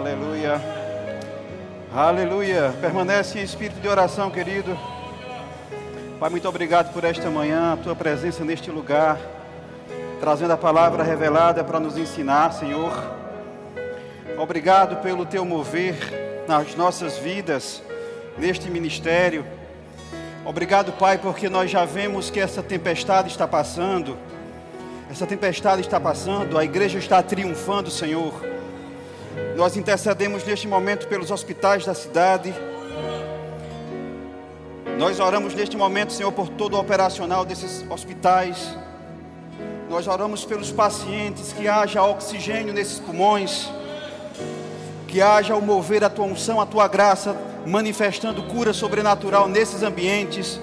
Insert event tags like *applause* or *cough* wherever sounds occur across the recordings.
Aleluia. Aleluia. Permanece em espírito de oração, querido. Pai, muito obrigado por esta manhã, a tua presença neste lugar, trazendo a palavra revelada para nos ensinar, Senhor. Obrigado pelo teu mover nas nossas vidas, neste ministério. Obrigado, Pai, porque nós já vemos que essa tempestade está passando. Essa tempestade está passando, a igreja está triunfando, Senhor. Nós intercedemos neste momento pelos hospitais da cidade. Nós oramos neste momento, Senhor, por todo o operacional desses hospitais. Nós oramos pelos pacientes, que haja oxigênio nesses pulmões, que haja o mover a tua unção, a tua graça, manifestando cura sobrenatural nesses ambientes.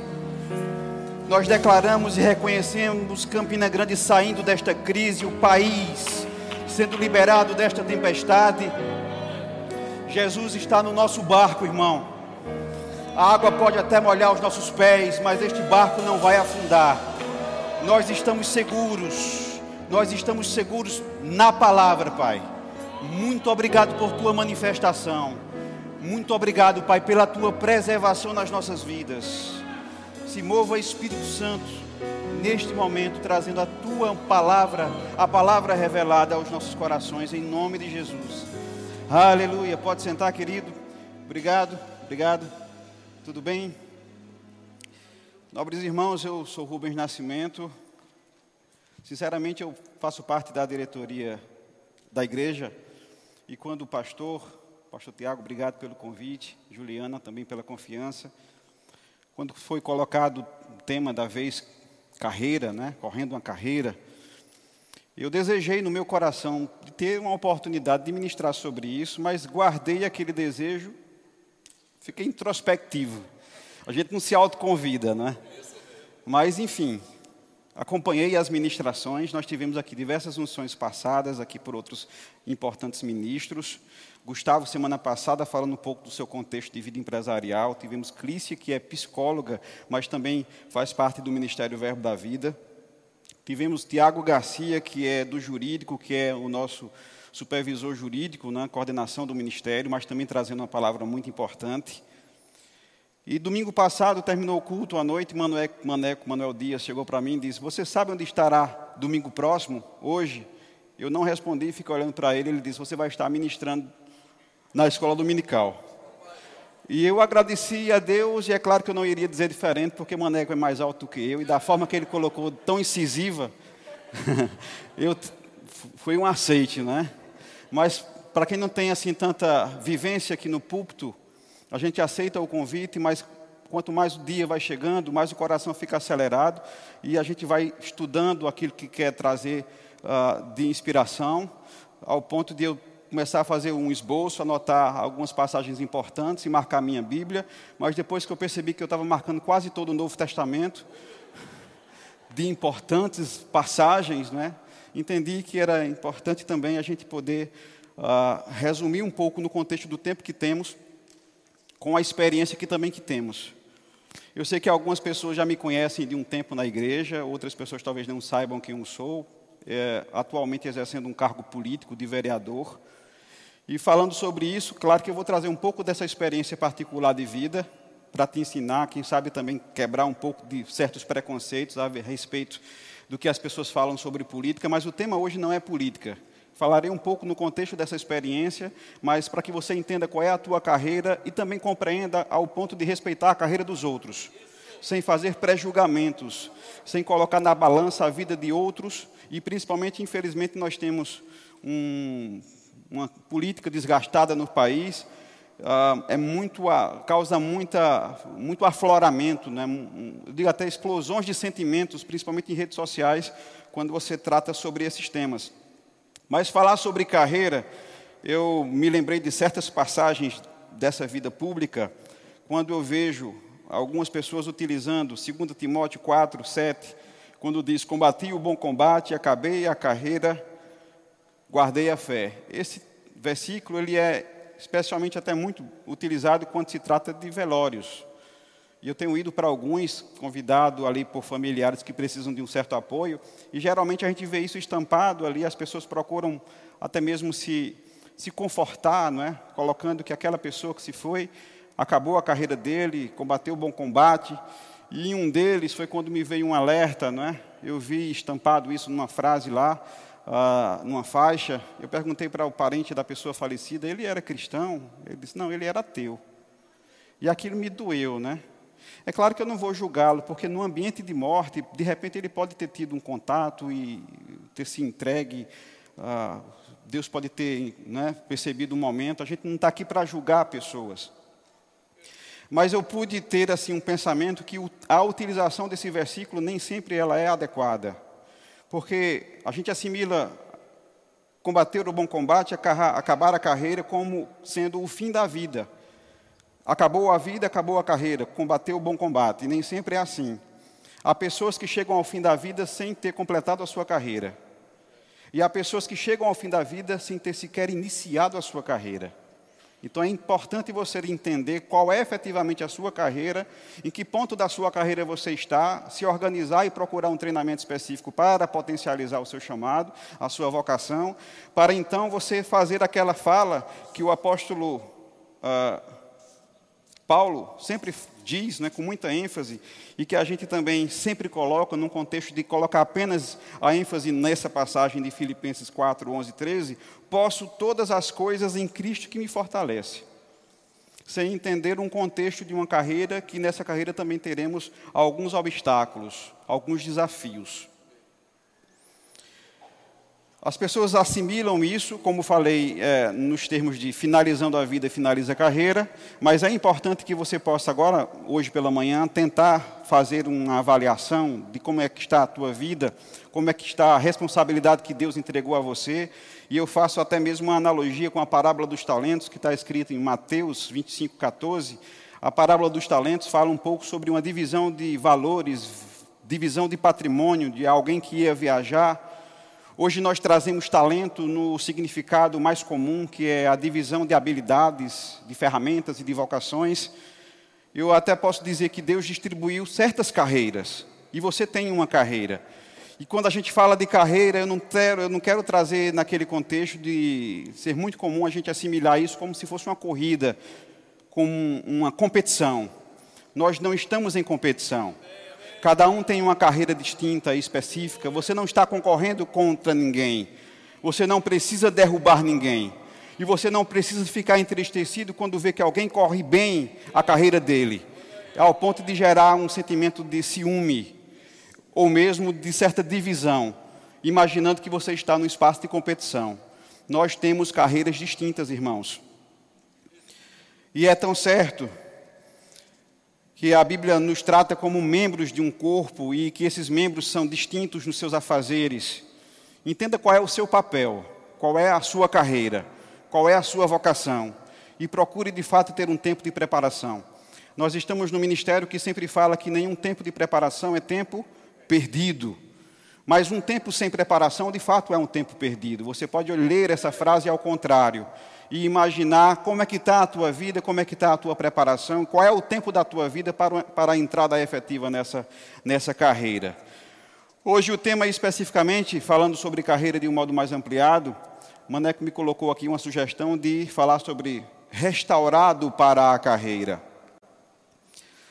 Nós declaramos e reconhecemos Campina Grande saindo desta crise, o país sendo liberado desta tempestade. Jesus está no nosso barco, irmão. A água pode até molhar os nossos pés, mas este barco não vai afundar. Nós estamos seguros, nós estamos seguros na palavra, Pai. Muito obrigado por tua manifestação. Muito obrigado, Pai, pela tua preservação nas nossas vidas. Se mova, Espírito Santo, neste momento, trazendo a tua palavra, a palavra revelada aos nossos corações, em nome de Jesus. Aleluia. Pode sentar, querido. Obrigado, obrigado. Tudo bem? Nobres irmãos, eu sou Rubens Nascimento. Sinceramente, eu faço parte da diretoria da igreja. E quando o pastor, pastor Tiago, obrigado pelo convite, Juliana também pela confiança. Quando foi colocado o tema da vez, carreira, né? correndo uma carreira, eu desejei no meu coração ter uma oportunidade de ministrar sobre isso, mas guardei aquele desejo, fiquei introspectivo. A gente não se autoconvida, né? Mas, enfim, acompanhei as ministrações, nós tivemos aqui diversas unções passadas, aqui por outros importantes ministros. Gustavo, semana passada, falando um pouco do seu contexto de vida empresarial. Tivemos Clícia, que é psicóloga, mas também faz parte do Ministério Verbo da Vida. Tivemos Tiago Garcia, que é do jurídico, que é o nosso supervisor jurídico na coordenação do ministério, mas também trazendo uma palavra muito importante. E domingo passado, terminou o culto à noite, Manuel, Maneco, Manuel Dias chegou para mim e disse, você sabe onde estará domingo próximo, hoje? Eu não respondi, fiquei olhando para ele, ele disse, você vai estar ministrando na escola dominical. E eu agradeci a Deus, e é claro que eu não iria dizer diferente, porque Maneco é mais alto que eu, e da forma que ele colocou, tão incisiva, *laughs* eu, foi um aceite, né? Mas para quem não tem assim tanta vivência aqui no púlpito, a gente aceita o convite, mas quanto mais o dia vai chegando, mais o coração fica acelerado, e a gente vai estudando aquilo que quer trazer uh, de inspiração, ao ponto de eu começar a fazer um esboço, anotar algumas passagens importantes e marcar minha Bíblia, mas depois que eu percebi que eu estava marcando quase todo o Novo Testamento, de importantes passagens, né, entendi que era importante também a gente poder uh, resumir um pouco no contexto do tempo que temos, com a experiência que também que temos. Eu sei que algumas pessoas já me conhecem de um tempo na igreja, outras pessoas talvez não saibam quem eu sou, é, atualmente exercendo um cargo político de vereador, e falando sobre isso, claro que eu vou trazer um pouco dessa experiência particular de vida para te ensinar, quem sabe também quebrar um pouco de certos preconceitos a respeito do que as pessoas falam sobre política, mas o tema hoje não é política. Falarei um pouco no contexto dessa experiência, mas para que você entenda qual é a tua carreira e também compreenda ao ponto de respeitar a carreira dos outros, sem fazer pré-julgamentos, sem colocar na balança a vida de outros e principalmente, infelizmente, nós temos um uma política desgastada no país, uh, é muito, causa muita, muito afloramento, né? eu digo até explosões de sentimentos, principalmente em redes sociais, quando você trata sobre esses temas. Mas falar sobre carreira, eu me lembrei de certas passagens dessa vida pública, quando eu vejo algumas pessoas utilizando 2 Timóteo 4, 7, quando diz: Combati o bom combate, acabei a carreira guardei a fé. Esse versículo ele é especialmente até muito utilizado quando se trata de velórios. E eu tenho ido para alguns, convidado ali por familiares que precisam de um certo apoio, e geralmente a gente vê isso estampado ali, as pessoas procuram até mesmo se se confortar, não é? Colocando que aquela pessoa que se foi acabou a carreira dele, combateu o bom combate. E um deles foi quando me veio um alerta, não é? Eu vi estampado isso numa frase lá, uh, numa faixa. Eu perguntei para o parente da pessoa falecida, ele era cristão? Ele disse, não, ele era ateu. E aquilo me doeu, né? É claro que eu não vou julgá-lo, porque no ambiente de morte, de repente ele pode ter tido um contato e ter se entregue. Uh, Deus pode ter né, percebido um momento. A gente não está aqui para julgar pessoas. Mas eu pude ter assim um pensamento que a utilização desse versículo nem sempre ela é adequada. Porque a gente assimila combater o bom combate, acabar a carreira como sendo o fim da vida. Acabou a vida, acabou a carreira, combateu o bom combate. E nem sempre é assim. Há pessoas que chegam ao fim da vida sem ter completado a sua carreira. E há pessoas que chegam ao fim da vida sem ter sequer iniciado a sua carreira. Então é importante você entender qual é efetivamente a sua carreira, em que ponto da sua carreira você está, se organizar e procurar um treinamento específico para potencializar o seu chamado, a sua vocação, para então você fazer aquela fala que o apóstolo. Uh, Paulo sempre diz, né, com muita ênfase, e que a gente também sempre coloca, num contexto de colocar apenas a ênfase nessa passagem de Filipenses 4, 11 e 13, posso todas as coisas em Cristo que me fortalece. Sem entender um contexto de uma carreira, que nessa carreira também teremos alguns obstáculos, alguns desafios. As pessoas assimilam isso, como falei, é, nos termos de finalizando a vida finaliza a carreira, mas é importante que você possa agora, hoje pela manhã, tentar fazer uma avaliação de como é que está a tua vida, como é que está a responsabilidade que Deus entregou a você. E eu faço até mesmo uma analogia com a parábola dos talentos, que está escrita em Mateus 25, 14. A parábola dos talentos fala um pouco sobre uma divisão de valores, divisão de patrimônio de alguém que ia viajar Hoje nós trazemos talento no significado mais comum, que é a divisão de habilidades, de ferramentas e de vocações. Eu até posso dizer que Deus distribuiu certas carreiras, e você tem uma carreira. E quando a gente fala de carreira, eu não quero, eu não quero trazer naquele contexto de ser muito comum a gente assimilar isso como se fosse uma corrida, como uma competição. Nós não estamos em competição. Cada um tem uma carreira distinta e específica. Você não está concorrendo contra ninguém. Você não precisa derrubar ninguém. E você não precisa ficar entristecido quando vê que alguém corre bem a carreira dele, ao ponto de gerar um sentimento de ciúme, ou mesmo de certa divisão, imaginando que você está no espaço de competição. Nós temos carreiras distintas, irmãos. E é tão certo que a Bíblia nos trata como membros de um corpo e que esses membros são distintos nos seus afazeres. Entenda qual é o seu papel, qual é a sua carreira, qual é a sua vocação e procure de fato ter um tempo de preparação. Nós estamos no ministério que sempre fala que nenhum tempo de preparação é tempo perdido. Mas um tempo sem preparação, de fato, é um tempo perdido. Você pode ler essa frase ao contrário e imaginar como é que está a tua vida, como é que está a tua preparação, qual é o tempo da tua vida para, para a entrada efetiva nessa, nessa carreira. Hoje o tema especificamente, falando sobre carreira de um modo mais ampliado, Maneco me colocou aqui uma sugestão de falar sobre restaurado para a carreira.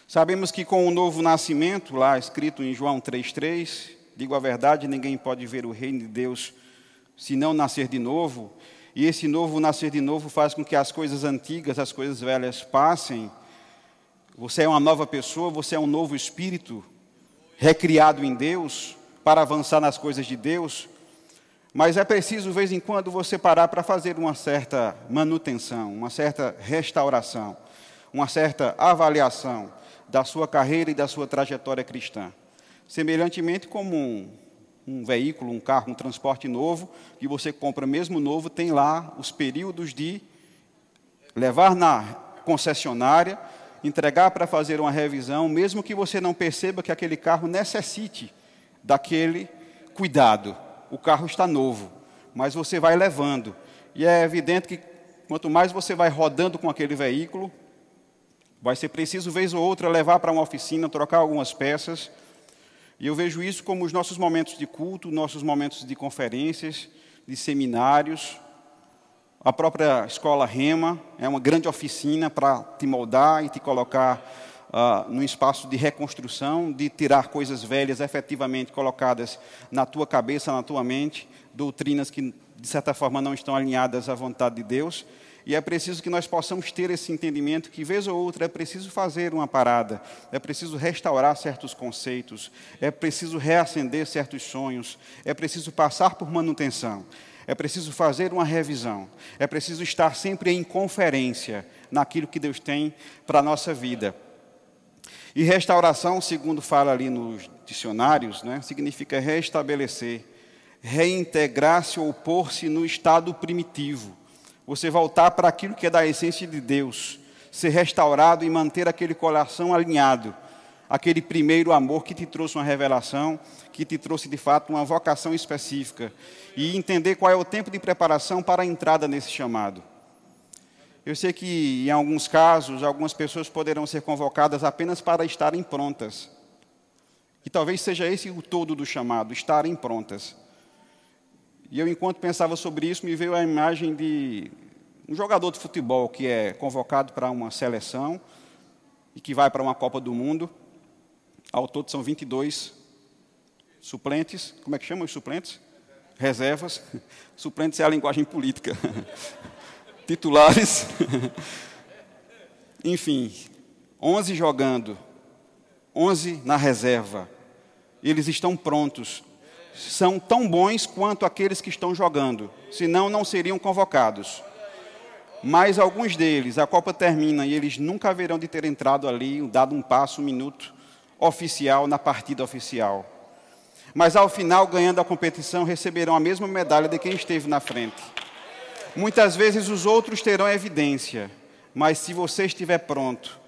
Sabemos que com o novo nascimento, lá escrito em João 3,3, digo a verdade, ninguém pode ver o reino de Deus se não nascer de novo. E esse novo nascer de novo faz com que as coisas antigas, as coisas velhas passem. Você é uma nova pessoa, você é um novo espírito, recriado em Deus, para avançar nas coisas de Deus. Mas é preciso, de vez em quando, você parar para fazer uma certa manutenção, uma certa restauração, uma certa avaliação da sua carreira e da sua trajetória cristã. Semelhantemente como um um veículo, um carro, um transporte novo, que você compra mesmo novo, tem lá os períodos de levar na concessionária, entregar para fazer uma revisão, mesmo que você não perceba que aquele carro necessite daquele cuidado. O carro está novo, mas você vai levando. E é evidente que quanto mais você vai rodando com aquele veículo, vai ser preciso, vez ou outra, levar para uma oficina, trocar algumas peças e eu vejo isso como os nossos momentos de culto, nossos momentos de conferências, de seminários, A própria escola Rema é uma grande oficina para te moldar e te colocar uh, num espaço de reconstrução, de tirar coisas velhas efetivamente colocadas na tua cabeça, na tua mente, doutrinas que de certa forma não estão alinhadas à vontade de Deus. E é preciso que nós possamos ter esse entendimento que, vez ou outra, é preciso fazer uma parada, é preciso restaurar certos conceitos, é preciso reacender certos sonhos, é preciso passar por manutenção, é preciso fazer uma revisão, é preciso estar sempre em conferência naquilo que Deus tem para a nossa vida. E restauração, segundo fala ali nos dicionários, né, significa restabelecer, reintegrar-se ou pôr-se no estado primitivo você voltar para aquilo que é da essência de Deus, ser restaurado e manter aquele coração alinhado, aquele primeiro amor que te trouxe uma revelação, que te trouxe de fato uma vocação específica, e entender qual é o tempo de preparação para a entrada nesse chamado. Eu sei que em alguns casos, algumas pessoas poderão ser convocadas apenas para estarem prontas. E talvez seja esse o todo do chamado, estarem prontas. E eu, enquanto pensava sobre isso, me veio a imagem de um jogador de futebol que é convocado para uma seleção e que vai para uma Copa do Mundo. Ao todo são 22 suplentes. Como é que chamam os suplentes? Reservas. *laughs* Suplentes é a linguagem política. *laughs* Titulares. *laughs* Enfim, 11 jogando, 11 na reserva. Eles estão prontos são tão bons quanto aqueles que estão jogando, senão não seriam convocados. Mas alguns deles, a Copa termina e eles nunca haverão de ter entrado ali, dado um passo, um minuto oficial na partida oficial. Mas ao final, ganhando a competição, receberão a mesma medalha de quem esteve na frente. Muitas vezes os outros terão evidência, mas se você estiver pronto,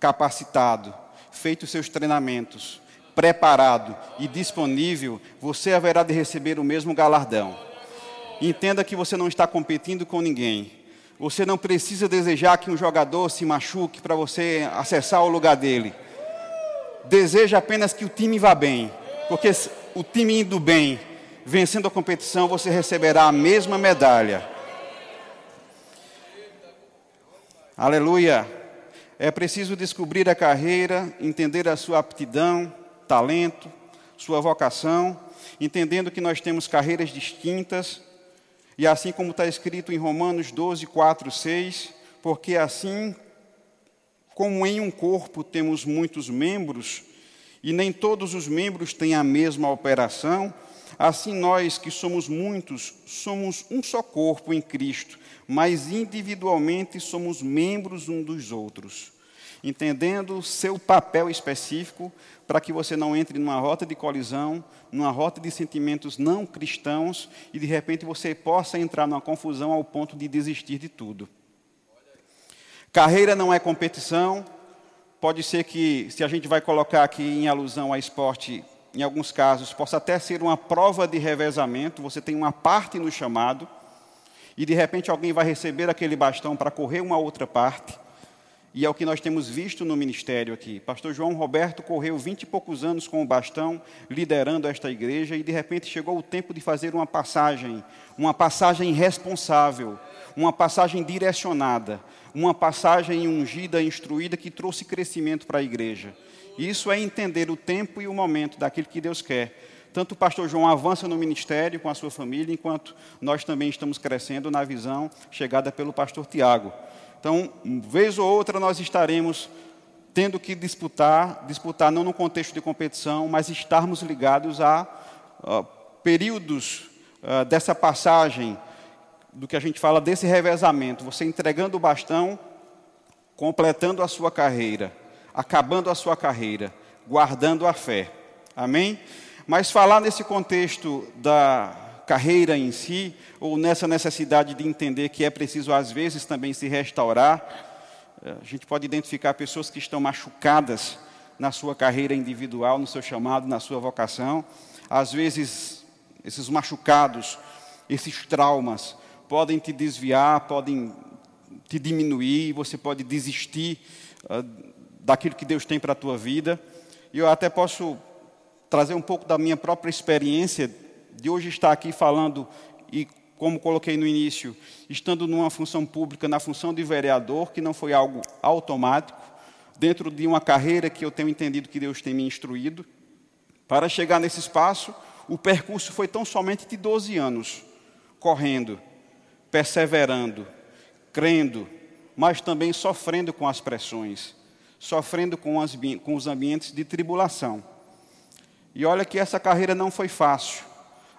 capacitado, feito seus treinamentos, preparado e disponível, você haverá de receber o mesmo galardão. Entenda que você não está competindo com ninguém. Você não precisa desejar que um jogador se machuque para você acessar o lugar dele. Deseja apenas que o time vá bem, porque o time indo bem, vencendo a competição, você receberá a mesma medalha. Aleluia. É preciso descobrir a carreira, entender a sua aptidão, talento, sua vocação, entendendo que nós temos carreiras distintas, e assim como está escrito em Romanos 12, 4, 6, porque assim como em um corpo temos muitos membros, e nem todos os membros têm a mesma operação, assim nós que somos muitos, somos um só corpo em Cristo, mas individualmente somos membros um dos outros entendendo seu papel específico, para que você não entre numa rota de colisão, numa rota de sentimentos não cristãos e de repente você possa entrar numa confusão ao ponto de desistir de tudo. Carreira não é competição. Pode ser que, se a gente vai colocar aqui em alusão a esporte, em alguns casos, possa até ser uma prova de revezamento. Você tem uma parte no chamado e de repente alguém vai receber aquele bastão para correr uma outra parte. E é o que nós temos visto no ministério aqui. Pastor João Roberto correu vinte e poucos anos com o bastão, liderando esta igreja, e de repente chegou o tempo de fazer uma passagem, uma passagem responsável, uma passagem direcionada, uma passagem ungida, instruída, que trouxe crescimento para a igreja. Isso é entender o tempo e o momento daquilo que Deus quer. Tanto o pastor João avança no ministério com a sua família, enquanto nós também estamos crescendo na visão chegada pelo pastor Tiago. Então, vez ou outra nós estaremos tendo que disputar, disputar não no contexto de competição, mas estarmos ligados a uh, períodos uh, dessa passagem, do que a gente fala desse revezamento, você entregando o bastão, completando a sua carreira, acabando a sua carreira, guardando a fé. Amém? Mas falar nesse contexto da carreira em si, ou nessa necessidade de entender que é preciso, às vezes, também se restaurar. Eh, a gente pode identificar pessoas que estão machucadas na sua carreira individual, no seu chamado, na sua vocação. Às vezes, esses machucados, esses traumas, podem te desviar, podem te diminuir, você pode desistir uh, daquilo que Deus tem para a tua vida. E eu até posso trazer um pouco da minha própria experiência de hoje estar aqui falando e como coloquei no início, estando numa função pública, na função de vereador, que não foi algo automático, dentro de uma carreira que eu tenho entendido que Deus tem me instruído. Para chegar nesse espaço, o percurso foi tão somente de 12 anos, correndo, perseverando, crendo, mas também sofrendo com as pressões, sofrendo com, as, com os ambientes de tribulação. E olha que essa carreira não foi fácil.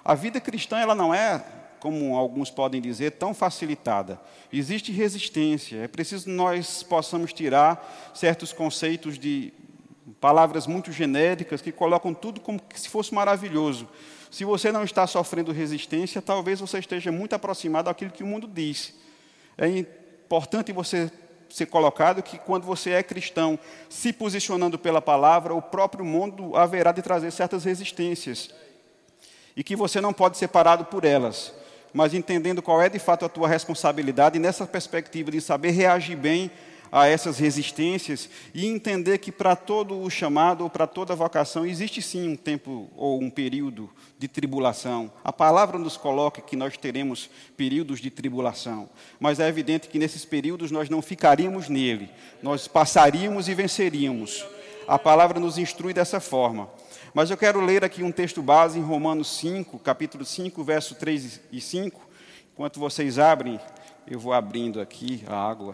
A vida cristã ela não é, como alguns podem dizer, tão facilitada. Existe resistência. É preciso nós possamos tirar certos conceitos de palavras muito genéricas que colocam tudo como se fosse maravilhoso. Se você não está sofrendo resistência, talvez você esteja muito aproximado daquilo que o mundo diz. É importante você ser colocado que quando você é cristão, se posicionando pela palavra, o próprio mundo haverá de trazer certas resistências. E que você não pode ser parado por elas, mas entendendo qual é de fato a tua responsabilidade, nessa perspectiva de saber reagir bem a essas resistências e entender que para todo o chamado ou para toda vocação existe sim um tempo ou um período de tribulação. A palavra nos coloca que nós teremos períodos de tribulação, mas é evidente que nesses períodos nós não ficaríamos nele, nós passaríamos e venceríamos. A palavra nos instrui dessa forma. Mas eu quero ler aqui um texto base em Romanos 5, capítulo 5, verso 3 e 5. Enquanto vocês abrem, eu vou abrindo aqui a água.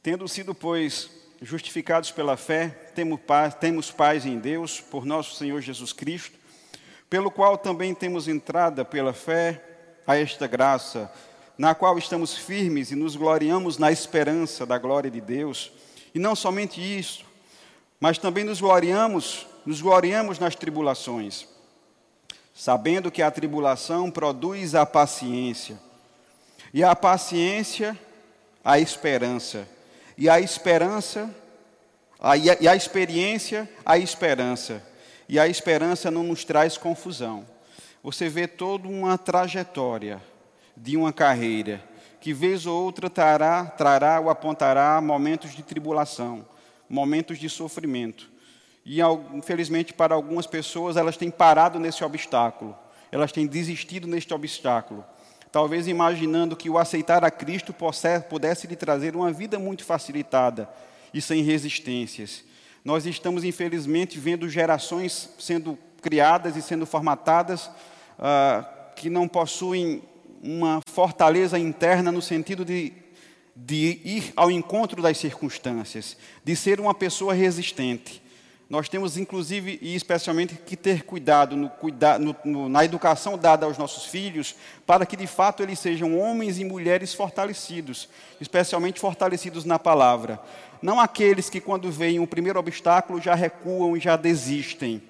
Tendo sido, pois, justificados pela fé, temos paz, temos paz em Deus, por nosso Senhor Jesus Cristo, pelo qual também temos entrada pela fé a esta graça, na qual estamos firmes e nos gloriamos na esperança da glória de Deus. E não somente isso, mas também nos gloriamos, nos gloriamos nas tribulações, sabendo que a tribulação produz a paciência, e a paciência, a esperança e a esperança, a, e a experiência, a esperança. E a esperança não nos traz confusão. Você vê toda uma trajetória de uma carreira que vez ou outra trará, trará ou apontará momentos de tribulação, momentos de sofrimento. E infelizmente para algumas pessoas elas têm parado nesse obstáculo, elas têm desistido neste obstáculo talvez imaginando que o aceitar a Cristo pudesse lhe trazer uma vida muito facilitada e sem resistências. Nós estamos, infelizmente, vendo gerações sendo criadas e sendo formatadas ah, que não possuem uma fortaleza interna no sentido de, de ir ao encontro das circunstâncias, de ser uma pessoa resistente. Nós temos, inclusive e especialmente, que ter cuidado, no, no, na educação dada aos nossos filhos, para que de fato eles sejam homens e mulheres fortalecidos, especialmente fortalecidos na palavra. Não aqueles que, quando veem o primeiro obstáculo, já recuam e já desistem.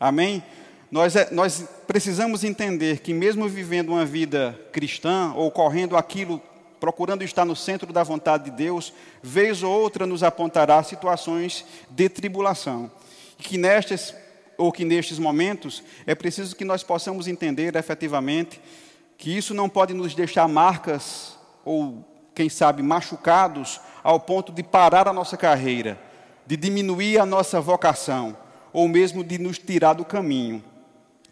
Amém? Nós, é, nós precisamos entender que, mesmo vivendo uma vida cristã, ou correndo aquilo procurando estar no centro da vontade de Deus, vez ou outra nos apontará situações de tribulação. E que nestes ou que nestes momentos é preciso que nós possamos entender efetivamente que isso não pode nos deixar marcas ou quem sabe machucados ao ponto de parar a nossa carreira, de diminuir a nossa vocação ou mesmo de nos tirar do caminho.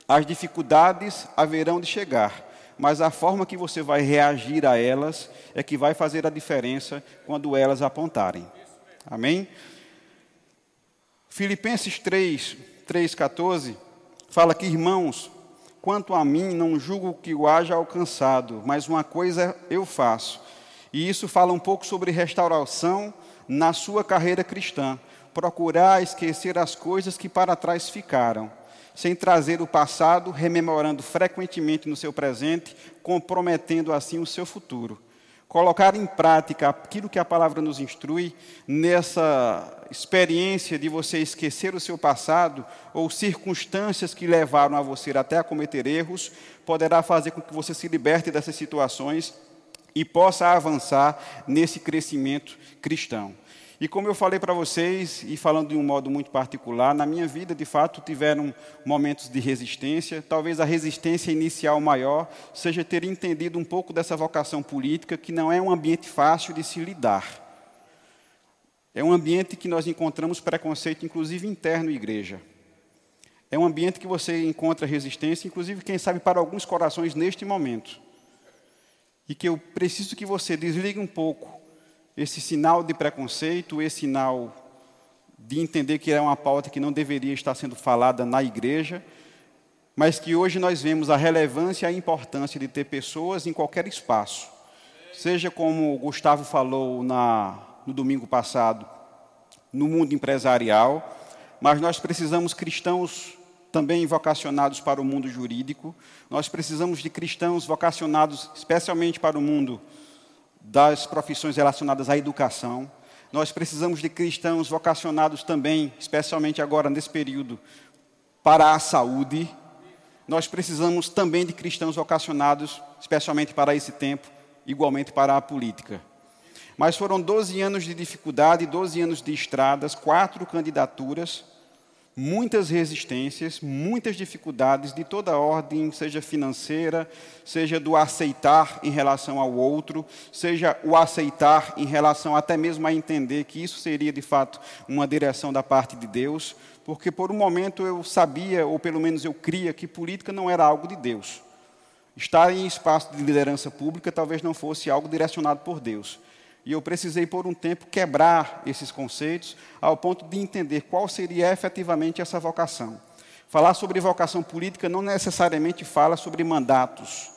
As dificuldades haverão de chegar mas a forma que você vai reagir a elas é que vai fazer a diferença quando elas apontarem. Amém? Filipenses 3, 3, 14, fala que, irmãos, quanto a mim, não julgo que o haja alcançado, mas uma coisa eu faço. E isso fala um pouco sobre restauração na sua carreira cristã. Procurar esquecer as coisas que para trás ficaram sem trazer o passado, rememorando frequentemente no seu presente, comprometendo assim o seu futuro. Colocar em prática aquilo que a palavra nos instrui, nessa experiência de você esquecer o seu passado ou circunstâncias que levaram a você até a cometer erros, poderá fazer com que você se liberte dessas situações e possa avançar nesse crescimento cristão. E como eu falei para vocês, e falando de um modo muito particular, na minha vida, de fato, tiveram momentos de resistência. Talvez a resistência inicial maior seja ter entendido um pouco dessa vocação política, que não é um ambiente fácil de se lidar. É um ambiente que nós encontramos preconceito, inclusive interno à igreja. É um ambiente que você encontra resistência, inclusive, quem sabe, para alguns corações neste momento. E que eu preciso que você desligue um pouco esse sinal de preconceito, esse sinal de entender que é uma pauta que não deveria estar sendo falada na igreja, mas que hoje nós vemos a relevância e a importância de ter pessoas em qualquer espaço. Seja como o Gustavo falou na, no domingo passado, no mundo empresarial, mas nós precisamos cristãos também vocacionados para o mundo jurídico, nós precisamos de cristãos vocacionados especialmente para o mundo das profissões relacionadas à educação, nós precisamos de cristãos vocacionados também, especialmente agora nesse período, para a saúde. Nós precisamos também de cristãos vocacionados, especialmente para esse tempo, igualmente para a política. Mas foram 12 anos de dificuldade, 12 anos de estradas, quatro candidaturas, muitas resistências, muitas dificuldades de toda ordem, seja financeira, seja do aceitar em relação ao outro, seja o aceitar em relação até mesmo a entender que isso seria de fato uma direção da parte de Deus, porque por um momento eu sabia, ou pelo menos eu cria, que política não era algo de Deus. Estar em espaço de liderança pública talvez não fosse algo direcionado por Deus. E eu precisei, por um tempo, quebrar esses conceitos ao ponto de entender qual seria efetivamente essa vocação. Falar sobre vocação política não necessariamente fala sobre mandatos,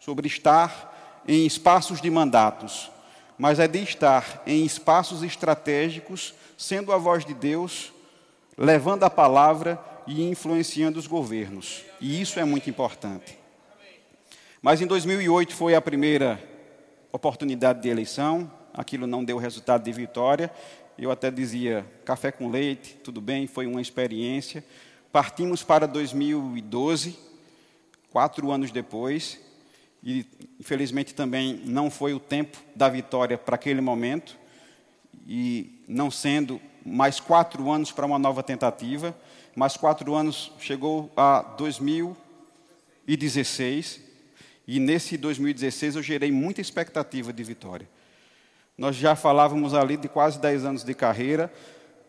sobre estar em espaços de mandatos, mas é de estar em espaços estratégicos, sendo a voz de Deus, levando a palavra e influenciando os governos. E isso é muito importante. Mas em 2008 foi a primeira oportunidade de eleição, aquilo não deu resultado de vitória. Eu até dizia, café com leite, tudo bem, foi uma experiência. Partimos para 2012, quatro anos depois, e infelizmente também não foi o tempo da vitória para aquele momento, e não sendo mais quatro anos para uma nova tentativa, mais quatro anos chegou a 2016, e nesse 2016 eu gerei muita expectativa de vitória. Nós já falávamos ali de quase 10 anos de carreira.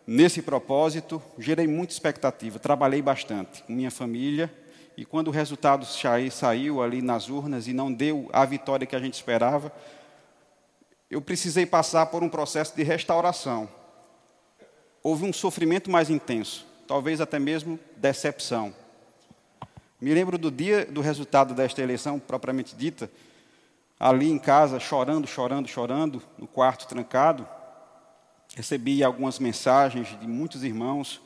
Nesse propósito, gerei muita expectativa, trabalhei bastante com minha família. E quando o resultado saiu ali nas urnas e não deu a vitória que a gente esperava, eu precisei passar por um processo de restauração. Houve um sofrimento mais intenso, talvez até mesmo decepção. Me lembro do dia do resultado desta eleição propriamente dita, ali em casa, chorando, chorando, chorando, no quarto trancado, recebi algumas mensagens de muitos irmãos,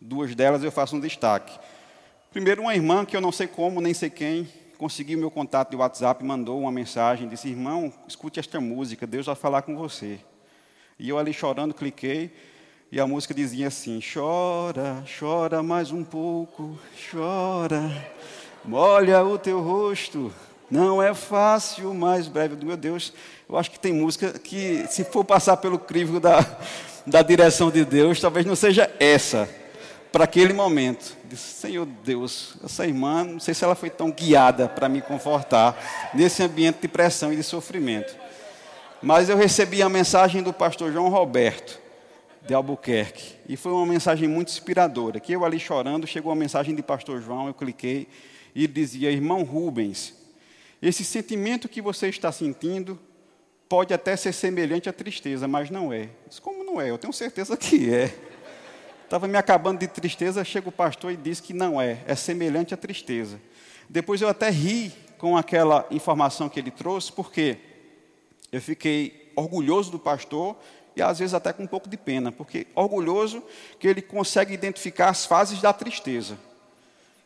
duas delas eu faço um destaque. Primeiro, uma irmã que eu não sei como, nem sei quem, conseguiu meu contato de WhatsApp, mandou uma mensagem, disse: Irmão, escute esta música, Deus vai falar com você. E eu ali chorando, cliquei, e a música dizia assim: Chora, chora mais um pouco, chora, molha o teu rosto, não é fácil, mais breve. Meu Deus, eu acho que tem música que, se for passar pelo crivo da, da direção de Deus, talvez não seja essa, para aquele momento. Disse, Senhor Deus, essa irmã, não sei se ela foi tão guiada para me confortar nesse ambiente de pressão e de sofrimento. Mas eu recebi a mensagem do pastor João Roberto, de Albuquerque, e foi uma mensagem muito inspiradora. Que eu ali chorando, chegou a mensagem de pastor João, eu cliquei, e dizia: Irmão Rubens, esse sentimento que você está sentindo pode até ser semelhante à tristeza, mas não é. Mas como não é? Eu tenho certeza que é. Estava me acabando de tristeza, chega o pastor e diz que não é, é semelhante à tristeza. Depois eu até ri com aquela informação que ele trouxe, porque eu fiquei orgulhoso do pastor e às vezes até com um pouco de pena, porque orgulhoso que ele consegue identificar as fases da tristeza.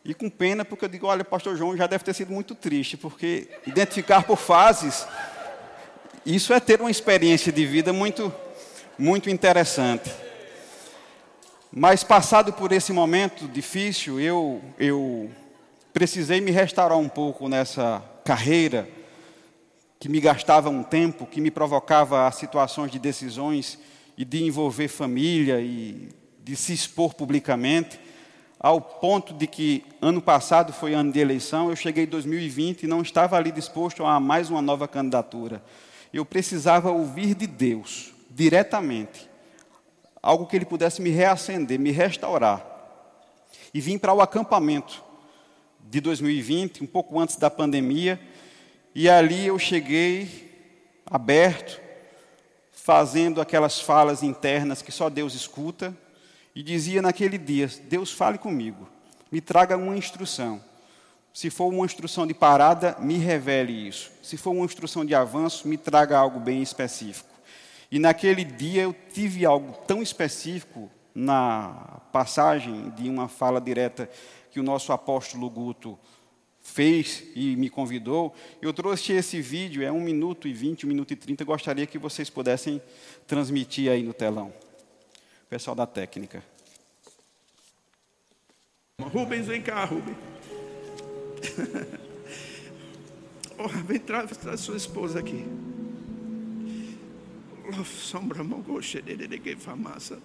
E com pena, porque eu digo, olha, pastor João já deve ter sido muito triste, porque identificar por fases, isso é ter uma experiência de vida muito, muito interessante. Mas passado por esse momento difícil, eu, eu precisei me restaurar um pouco nessa carreira que me gastava um tempo, que me provocava situações de decisões e de envolver família e de se expor publicamente ao ponto de que ano passado foi ano de eleição, eu cheguei em 2020 e não estava ali disposto a mais uma nova candidatura. Eu precisava ouvir de Deus, diretamente, algo que ele pudesse me reacender, me restaurar. E vim para o acampamento de 2020, um pouco antes da pandemia, e ali eu cheguei aberto, fazendo aquelas falas internas que só Deus escuta, e dizia naquele dia: Deus fale comigo, me traga uma instrução. Se for uma instrução de parada, me revele isso. Se for uma instrução de avanço, me traga algo bem específico. E naquele dia eu tive algo tão específico na passagem de uma fala direta que o nosso apóstolo Guto fez e me convidou. Eu trouxe esse vídeo, é um minuto e vinte, um minuto e trinta. Gostaria que vocês pudessem transmitir aí no telão. Pessoal da técnica. Rubens, vem cá, Rubens. *laughs* oh, vem, traz, sua esposa aqui. Sombra mogoche de que famassa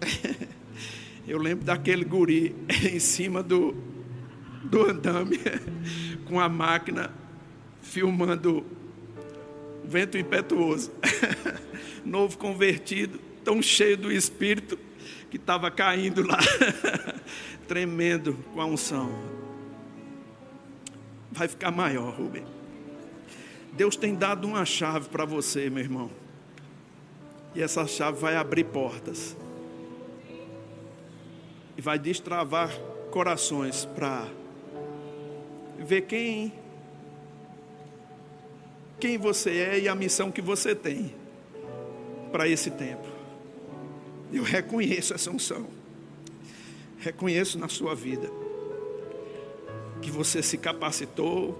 *laughs* Eu lembro daquele guri *laughs* em cima do, do andame, com a máquina filmando vento impetuoso. *laughs* Novo convertido, tão cheio do Espírito, que estava caindo lá, *laughs* tremendo com a unção. Vai ficar maior, Rubem. Deus tem dado uma chave para você, meu irmão. E essa chave vai abrir portas. E vai destravar corações para ver quem quem você é e a missão que você tem para esse tempo. Eu reconheço essa unção. Reconheço na sua vida que você se capacitou,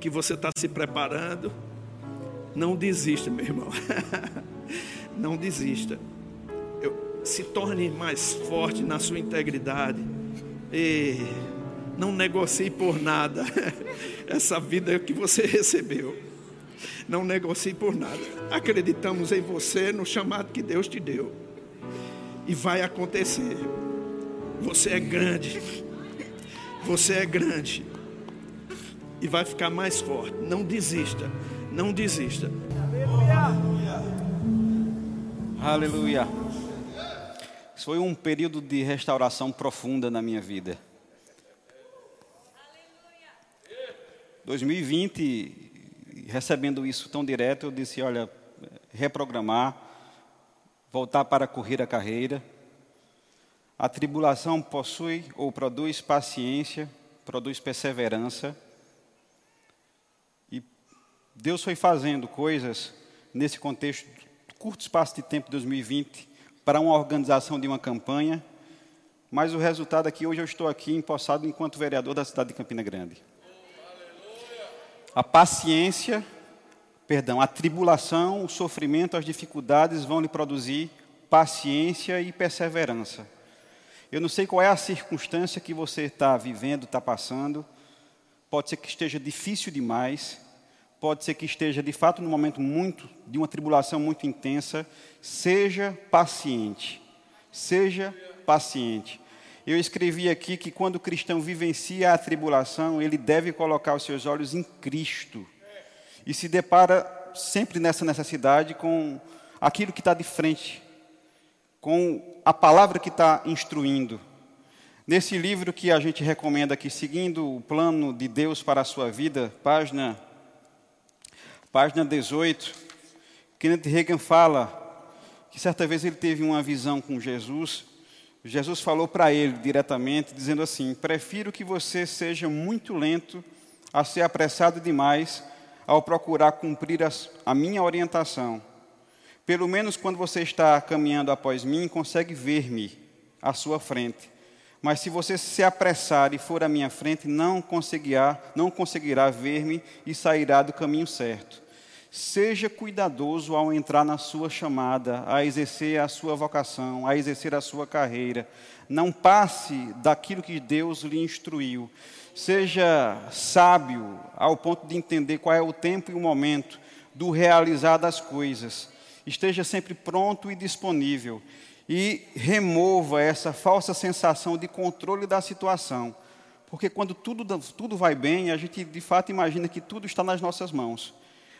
que você está se preparando. Não desista, meu irmão. *laughs* Não desista. Eu, se torne mais forte na sua integridade. E não negocie por nada *laughs* essa vida que você *laughs* recebeu. Não negocie por nada. Acreditamos em você, no chamado que Deus te deu e vai acontecer. Você é grande. Você é grande. E vai ficar mais forte. Não desista. Não desista. Aleluia. Isso foi um período de restauração profunda na minha vida. 2020, recebendo isso tão direto, eu disse: olha, reprogramar, voltar para correr a carreira. A tribulação possui ou produz paciência, produz perseverança. E Deus foi fazendo coisas nesse contexto, curto espaço de tempo de 2020, para uma organização de uma campanha. Mas o resultado aqui, hoje eu estou aqui empossado enquanto vereador da cidade de Campina Grande. A paciência perdão, a tribulação, o sofrimento, as dificuldades vão lhe produzir paciência e perseverança. Eu não sei qual é a circunstância que você está vivendo, está passando. Pode ser que esteja difícil demais. Pode ser que esteja, de fato, num momento muito, de uma tribulação muito intensa. Seja paciente. Seja paciente. Eu escrevi aqui que quando o cristão vivencia a tribulação, ele deve colocar os seus olhos em Cristo e se depara sempre nessa necessidade com aquilo que está de frente, com a palavra que está instruindo. Nesse livro que a gente recomenda aqui, Seguindo o Plano de Deus para a Sua Vida, página, página 18, Kenneth Reagan fala que certa vez ele teve uma visão com Jesus. Jesus falou para ele diretamente, dizendo assim: Prefiro que você seja muito lento a ser apressado demais ao procurar cumprir as, a minha orientação. Pelo menos quando você está caminhando após mim, consegue ver-me à sua frente. Mas se você se apressar e for à minha frente, não conseguirá, não conseguirá ver-me e sairá do caminho certo. Seja cuidadoso ao entrar na sua chamada, a exercer a sua vocação, a exercer a sua carreira. Não passe daquilo que Deus lhe instruiu. Seja sábio ao ponto de entender qual é o tempo e o momento do realizar das coisas. Esteja sempre pronto e disponível. E remova essa falsa sensação de controle da situação. Porque quando tudo, tudo vai bem, a gente de fato imagina que tudo está nas nossas mãos.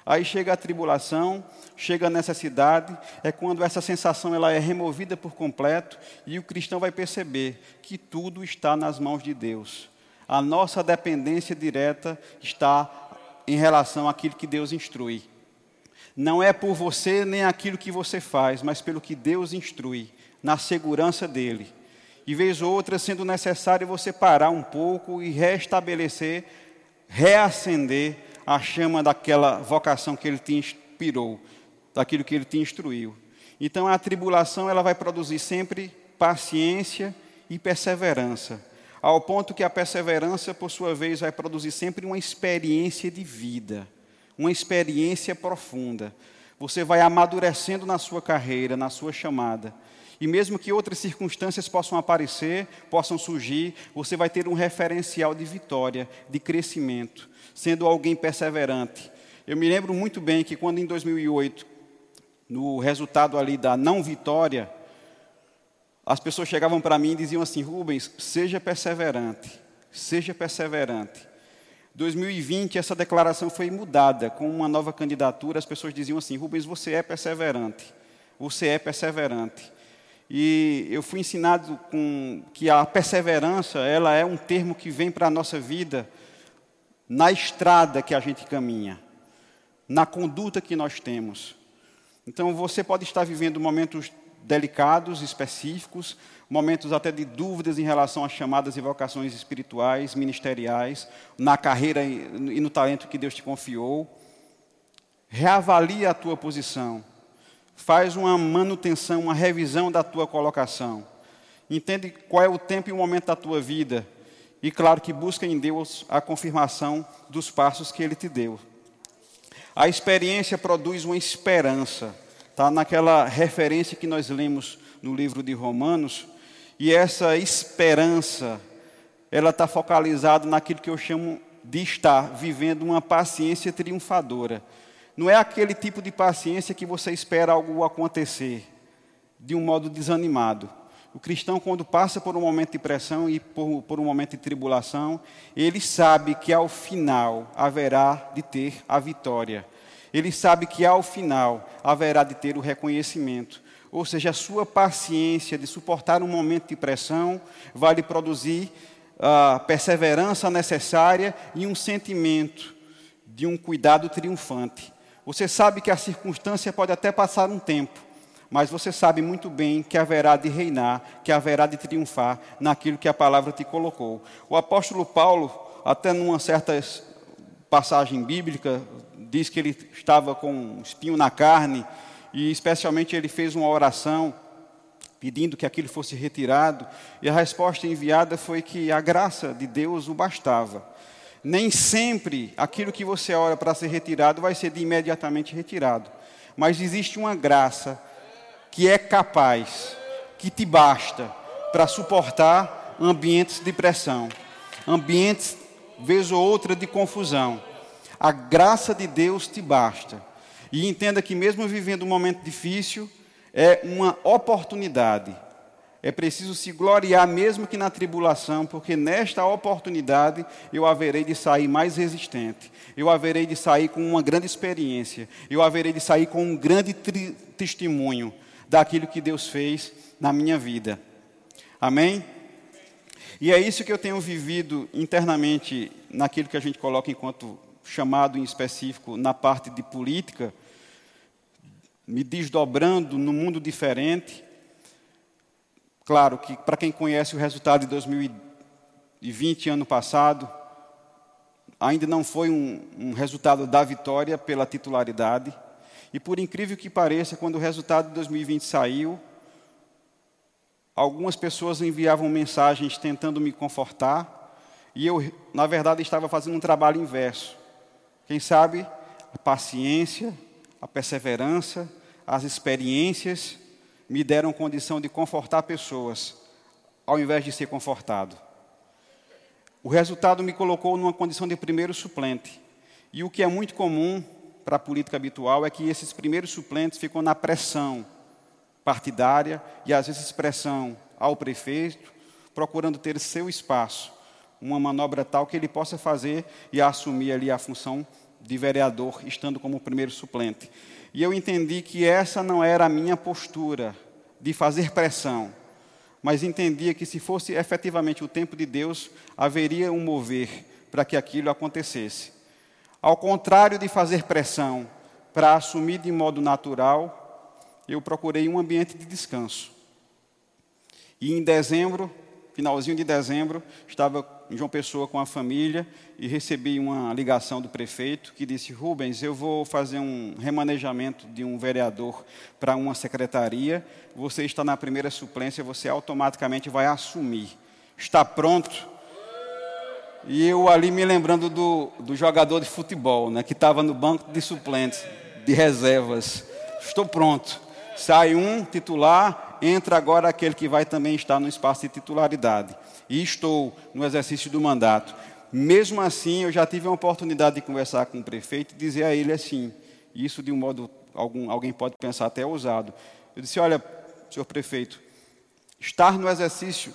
Aí chega a tribulação, chega a necessidade, é quando essa sensação ela é removida por completo e o cristão vai perceber que tudo está nas mãos de Deus. A nossa dependência direta está em relação àquilo que Deus instrui. Não é por você nem aquilo que você faz, mas pelo que Deus instrui, na segurança dele. E vez ou outra, sendo necessário você parar um pouco e restabelecer, reacender a chama daquela vocação que ele te inspirou, daquilo que ele te instruiu. Então a tribulação ela vai produzir sempre paciência e perseverança, ao ponto que a perseverança, por sua vez, vai produzir sempre uma experiência de vida, uma experiência profunda. Você vai amadurecendo na sua carreira, na sua chamada. E mesmo que outras circunstâncias possam aparecer, possam surgir, você vai ter um referencial de vitória, de crescimento sendo alguém perseverante. Eu me lembro muito bem que quando em 2008, no resultado ali da não vitória, as pessoas chegavam para mim e diziam assim: Rubens, seja perseverante, seja perseverante. 2020, essa declaração foi mudada com uma nova candidatura. As pessoas diziam assim: Rubens, você é perseverante, você é perseverante. E eu fui ensinado com que a perseverança, ela é um termo que vem para a nossa vida na estrada que a gente caminha, na conduta que nós temos. Então você pode estar vivendo momentos delicados, específicos, momentos até de dúvidas em relação às chamadas e vocações espirituais, ministeriais, na carreira e no talento que Deus te confiou. Reavalia a tua posição. Faz uma manutenção, uma revisão da tua colocação. Entende qual é o tempo e o momento da tua vida e claro que busca em Deus a confirmação dos passos que Ele te deu. A experiência produz uma esperança, tá? Naquela referência que nós lemos no livro de Romanos, e essa esperança, ela está focalizada naquilo que eu chamo de estar vivendo uma paciência triunfadora. Não é aquele tipo de paciência que você espera algo acontecer de um modo desanimado. O cristão, quando passa por um momento de pressão e por, por, um momento de tribulação, ele sabe que ao final haverá de ter a vitória. Ele sabe que ao final haverá de ter o reconhecimento. Ou seja, a sua paciência de suportar um momento de pressão vai lhe produzir a perseverança necessária e um sentimento de um cuidado triunfante. Você sabe que a circunstância pode até passar um tempo, mas você sabe muito bem que haverá de reinar, que haverá de triunfar naquilo que a palavra te colocou. O apóstolo Paulo, até numa certa passagem bíblica, diz que ele estava com um espinho na carne, e especialmente ele fez uma oração pedindo que aquilo fosse retirado, e a resposta enviada foi que a graça de Deus o bastava. Nem sempre aquilo que você ora para ser retirado vai ser de imediatamente retirado, mas existe uma graça que é capaz, que te basta para suportar ambientes de pressão, ambientes, vez ou outra, de confusão. A graça de Deus te basta. E entenda que, mesmo vivendo um momento difícil, é uma oportunidade. É preciso se gloriar, mesmo que na tribulação, porque nesta oportunidade eu haverei de sair mais resistente, eu haverei de sair com uma grande experiência, eu haverei de sair com um grande testemunho daquilo que Deus fez na minha vida. Amém? E é isso que eu tenho vivido internamente naquilo que a gente coloca enquanto chamado em específico na parte de política, me desdobrando no mundo diferente. Claro que para quem conhece o resultado de 2020, ano passado, ainda não foi um, um resultado da vitória pela titularidade, e por incrível que pareça, quando o resultado de 2020 saiu, algumas pessoas enviavam mensagens tentando me confortar, e eu, na verdade, estava fazendo um trabalho inverso. Quem sabe a paciência, a perseverança, as experiências me deram condição de confortar pessoas, ao invés de ser confortado. O resultado me colocou numa condição de primeiro suplente. E o que é muito comum para a política habitual é que esses primeiros suplentes ficam na pressão partidária e às vezes pressão ao prefeito, procurando ter seu espaço, uma manobra tal que ele possa fazer e assumir ali a função de vereador, estando como primeiro suplente. E eu entendi que essa não era a minha postura de fazer pressão, mas entendia que se fosse efetivamente o tempo de Deus, haveria um mover para que aquilo acontecesse. Ao contrário de fazer pressão para assumir de modo natural, eu procurei um ambiente de descanso. E em dezembro, finalzinho de dezembro, estava em João Pessoa com a família e recebi uma ligação do prefeito que disse: Rubens, eu vou fazer um remanejamento de um vereador para uma secretaria. Você está na primeira suplência, você automaticamente vai assumir. Está pronto? E eu ali me lembrando do, do jogador de futebol, né, que estava no banco de suplentes, de reservas. Estou pronto. Sai um titular, entra agora aquele que vai também estar no espaço de titularidade. E estou no exercício do mandato. Mesmo assim, eu já tive a oportunidade de conversar com o prefeito e dizer a ele assim, isso de um modo, algum, alguém pode pensar até ousado. Eu disse, olha, senhor prefeito, estar no exercício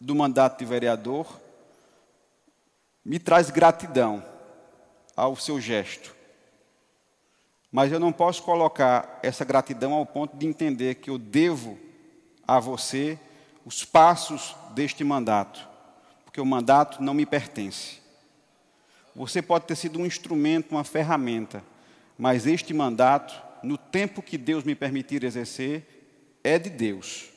do mandato de vereador me traz gratidão ao seu gesto. Mas eu não posso colocar essa gratidão ao ponto de entender que eu devo a você os passos deste mandato, porque o mandato não me pertence. Você pode ter sido um instrumento, uma ferramenta, mas este mandato, no tempo que Deus me permitir exercer, é de Deus.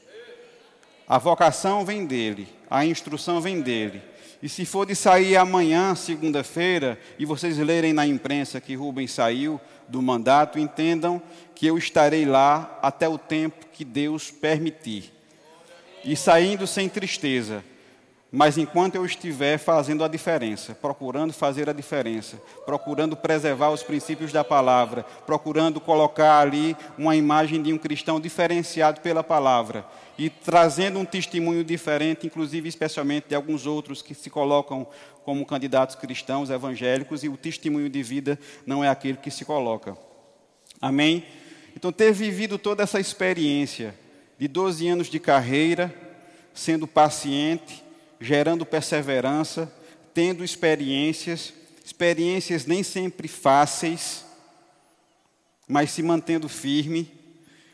A vocação vem dele, a instrução vem dele. E se for de sair amanhã, segunda-feira, e vocês lerem na imprensa que Rubens saiu, do mandato, entendam que eu estarei lá até o tempo que Deus permitir. E saindo sem tristeza, mas enquanto eu estiver fazendo a diferença, procurando fazer a diferença, procurando preservar os princípios da palavra, procurando colocar ali uma imagem de um cristão diferenciado pela palavra e trazendo um testemunho diferente, inclusive especialmente de alguns outros que se colocam como candidatos cristãos evangélicos e o testemunho de vida não é aquele que se coloca. Amém? Então, ter vivido toda essa experiência de 12 anos de carreira, sendo paciente, gerando perseverança, tendo experiências, experiências nem sempre fáceis, mas se mantendo firme,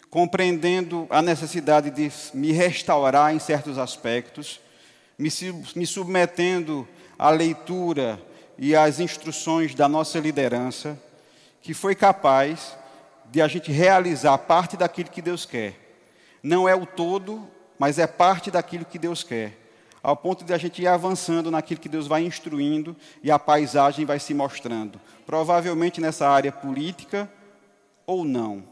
compreendendo a necessidade de me restaurar em certos aspectos, me, me submetendo a leitura e as instruções da nossa liderança, que foi capaz de a gente realizar parte daquilo que Deus quer. Não é o todo, mas é parte daquilo que Deus quer. Ao ponto de a gente ir avançando naquilo que Deus vai instruindo e a paisagem vai se mostrando. Provavelmente nessa área política ou não.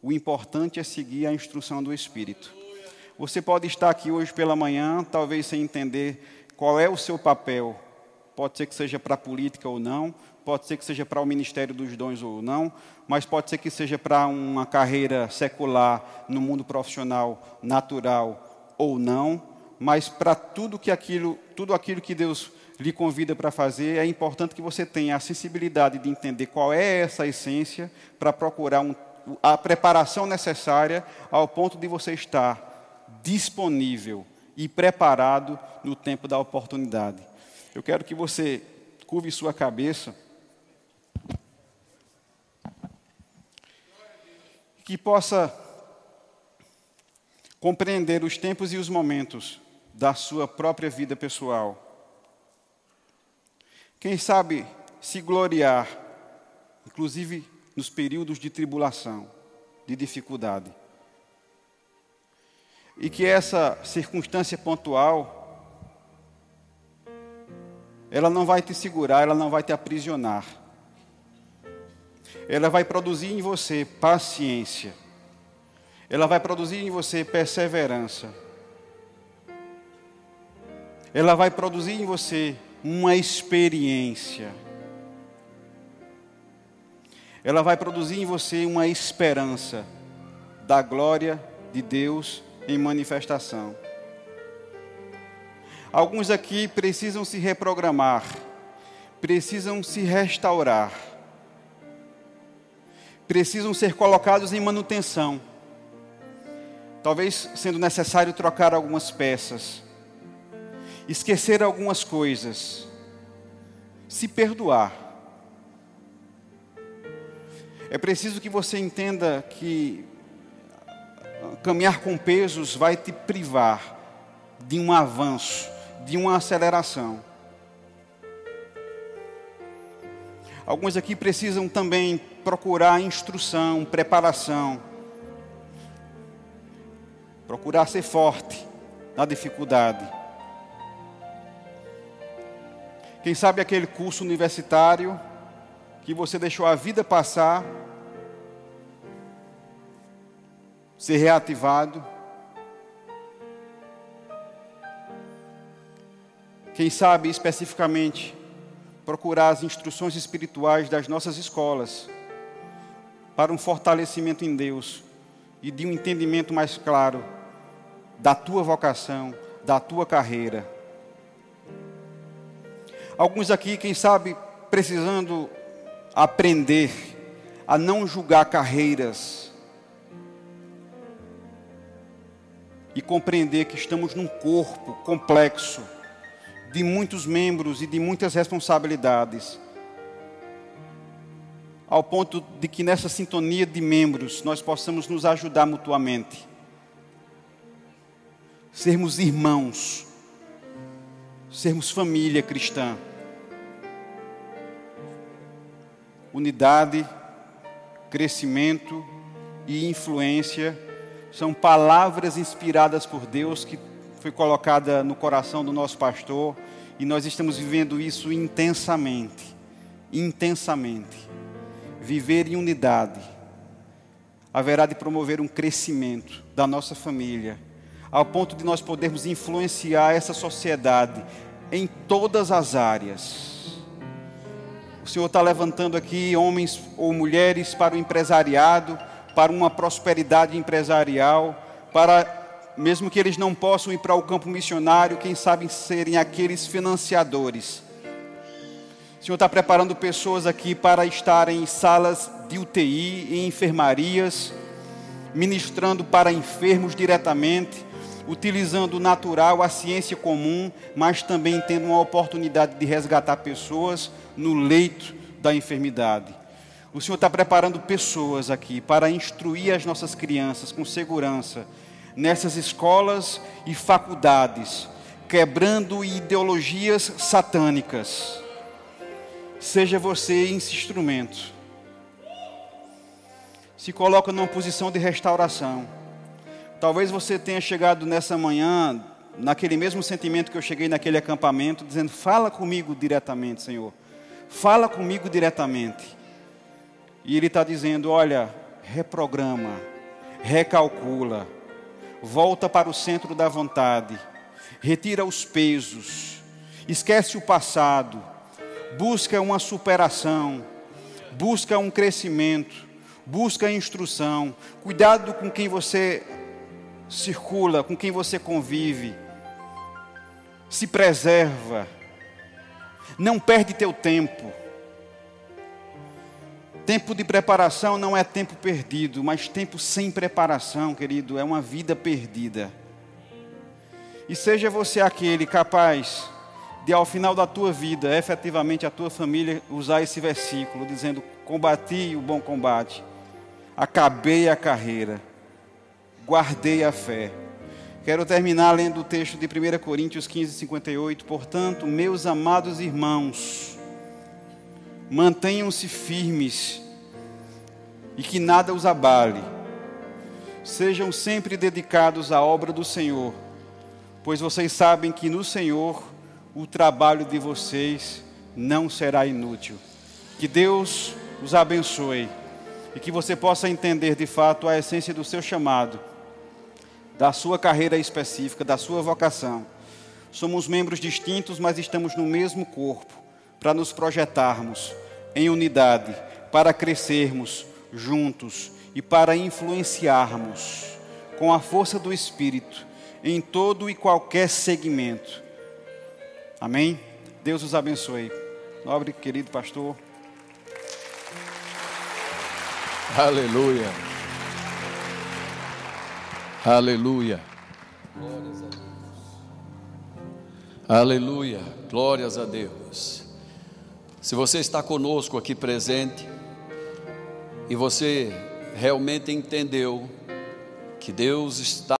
O importante é seguir a instrução do Espírito. Você pode estar aqui hoje pela manhã, talvez sem entender qual é o seu papel? Pode ser que seja para a política ou não, pode ser que seja para o Ministério dos Dons ou não, mas pode ser que seja para uma carreira secular no mundo profissional natural ou não, mas para tudo que aquilo, tudo aquilo que Deus lhe convida para fazer, é importante que você tenha a sensibilidade de entender qual é essa essência para procurar um, a preparação necessária ao ponto de você estar disponível e preparado no tempo da oportunidade. Eu quero que você curve sua cabeça. Que possa compreender os tempos e os momentos da sua própria vida pessoal. Quem sabe se gloriar, inclusive nos períodos de tribulação, de dificuldade e que essa circunstância pontual ela não vai te segurar, ela não vai te aprisionar. Ela vai produzir em você paciência. Ela vai produzir em você perseverança. Ela vai produzir em você uma experiência. Ela vai produzir em você uma esperança da glória de Deus em manifestação. Alguns aqui precisam se reprogramar, precisam se restaurar, precisam ser colocados em manutenção. Talvez sendo necessário trocar algumas peças, esquecer algumas coisas, se perdoar. É preciso que você entenda que caminhar com pesos vai te privar de um avanço, de uma aceleração. Alguns aqui precisam também procurar instrução, preparação, procurar ser forte na dificuldade. Quem sabe aquele curso universitário que você deixou a vida passar, ser reativado. Quem sabe especificamente procurar as instruções espirituais das nossas escolas para um fortalecimento em Deus e de um entendimento mais claro da tua vocação, da tua carreira. Alguns aqui, quem sabe, precisando aprender a não julgar carreiras e compreender que estamos num corpo complexo de muitos membros e de muitas responsabilidades, ao ponto de que nessa sintonia de membros nós possamos nos ajudar mutuamente, sermos irmãos, sermos família cristã. Unidade, crescimento e influência são palavras inspiradas por Deus que foi colocada no coração do nosso pastor e nós estamos vivendo isso intensamente. Intensamente. Viver em unidade haverá de promover um crescimento da nossa família, ao ponto de nós podermos influenciar essa sociedade em todas as áreas. O Senhor está levantando aqui homens ou mulheres para o empresariado, para uma prosperidade empresarial, para mesmo que eles não possam ir para o campo missionário, quem sabe serem aqueles financiadores. O Senhor está preparando pessoas aqui para estarem em salas de UTI, em enfermarias, ministrando para enfermos diretamente, utilizando o natural, a ciência comum, mas também tendo uma oportunidade de resgatar pessoas no leito da enfermidade. O Senhor está preparando pessoas aqui para instruir as nossas crianças com segurança nessas escolas e faculdades, quebrando ideologias satânicas. Seja você esse instrumento. Se coloca numa posição de restauração. Talvez você tenha chegado nessa manhã naquele mesmo sentimento que eu cheguei naquele acampamento, dizendo: Fala comigo diretamente, Senhor. Fala comigo diretamente. E Ele está dizendo: Olha, reprograma, recalcula volta para o centro da vontade, retira os pesos, esquece o passado, busca uma superação, busca um crescimento, busca instrução, cuidado com quem você circula, com quem você convive, se preserva, não perde teu tempo. Tempo de preparação não é tempo perdido, mas tempo sem preparação, querido, é uma vida perdida. E seja você aquele capaz de, ao final da tua vida, efetivamente a tua família usar esse versículo, dizendo: Combati o bom combate, acabei a carreira, guardei a fé. Quero terminar lendo o texto de 1 Coríntios 15, 58. Portanto, meus amados irmãos, mantenham-se firmes e que nada os abale. Sejam sempre dedicados à obra do Senhor, pois vocês sabem que no Senhor o trabalho de vocês não será inútil. Que Deus os abençoe e que você possa entender de fato a essência do seu chamado, da sua carreira específica, da sua vocação. Somos membros distintos, mas estamos no mesmo corpo para nos projetarmos em unidade, para crescermos juntos e para influenciarmos com a força do Espírito em todo e qualquer segmento. Amém? Deus os abençoe. Nobre querido pastor. Aleluia. Aleluia. Glórias a Deus. Aleluia. Glórias a Deus. Se você está conosco aqui presente, e você realmente entendeu que Deus está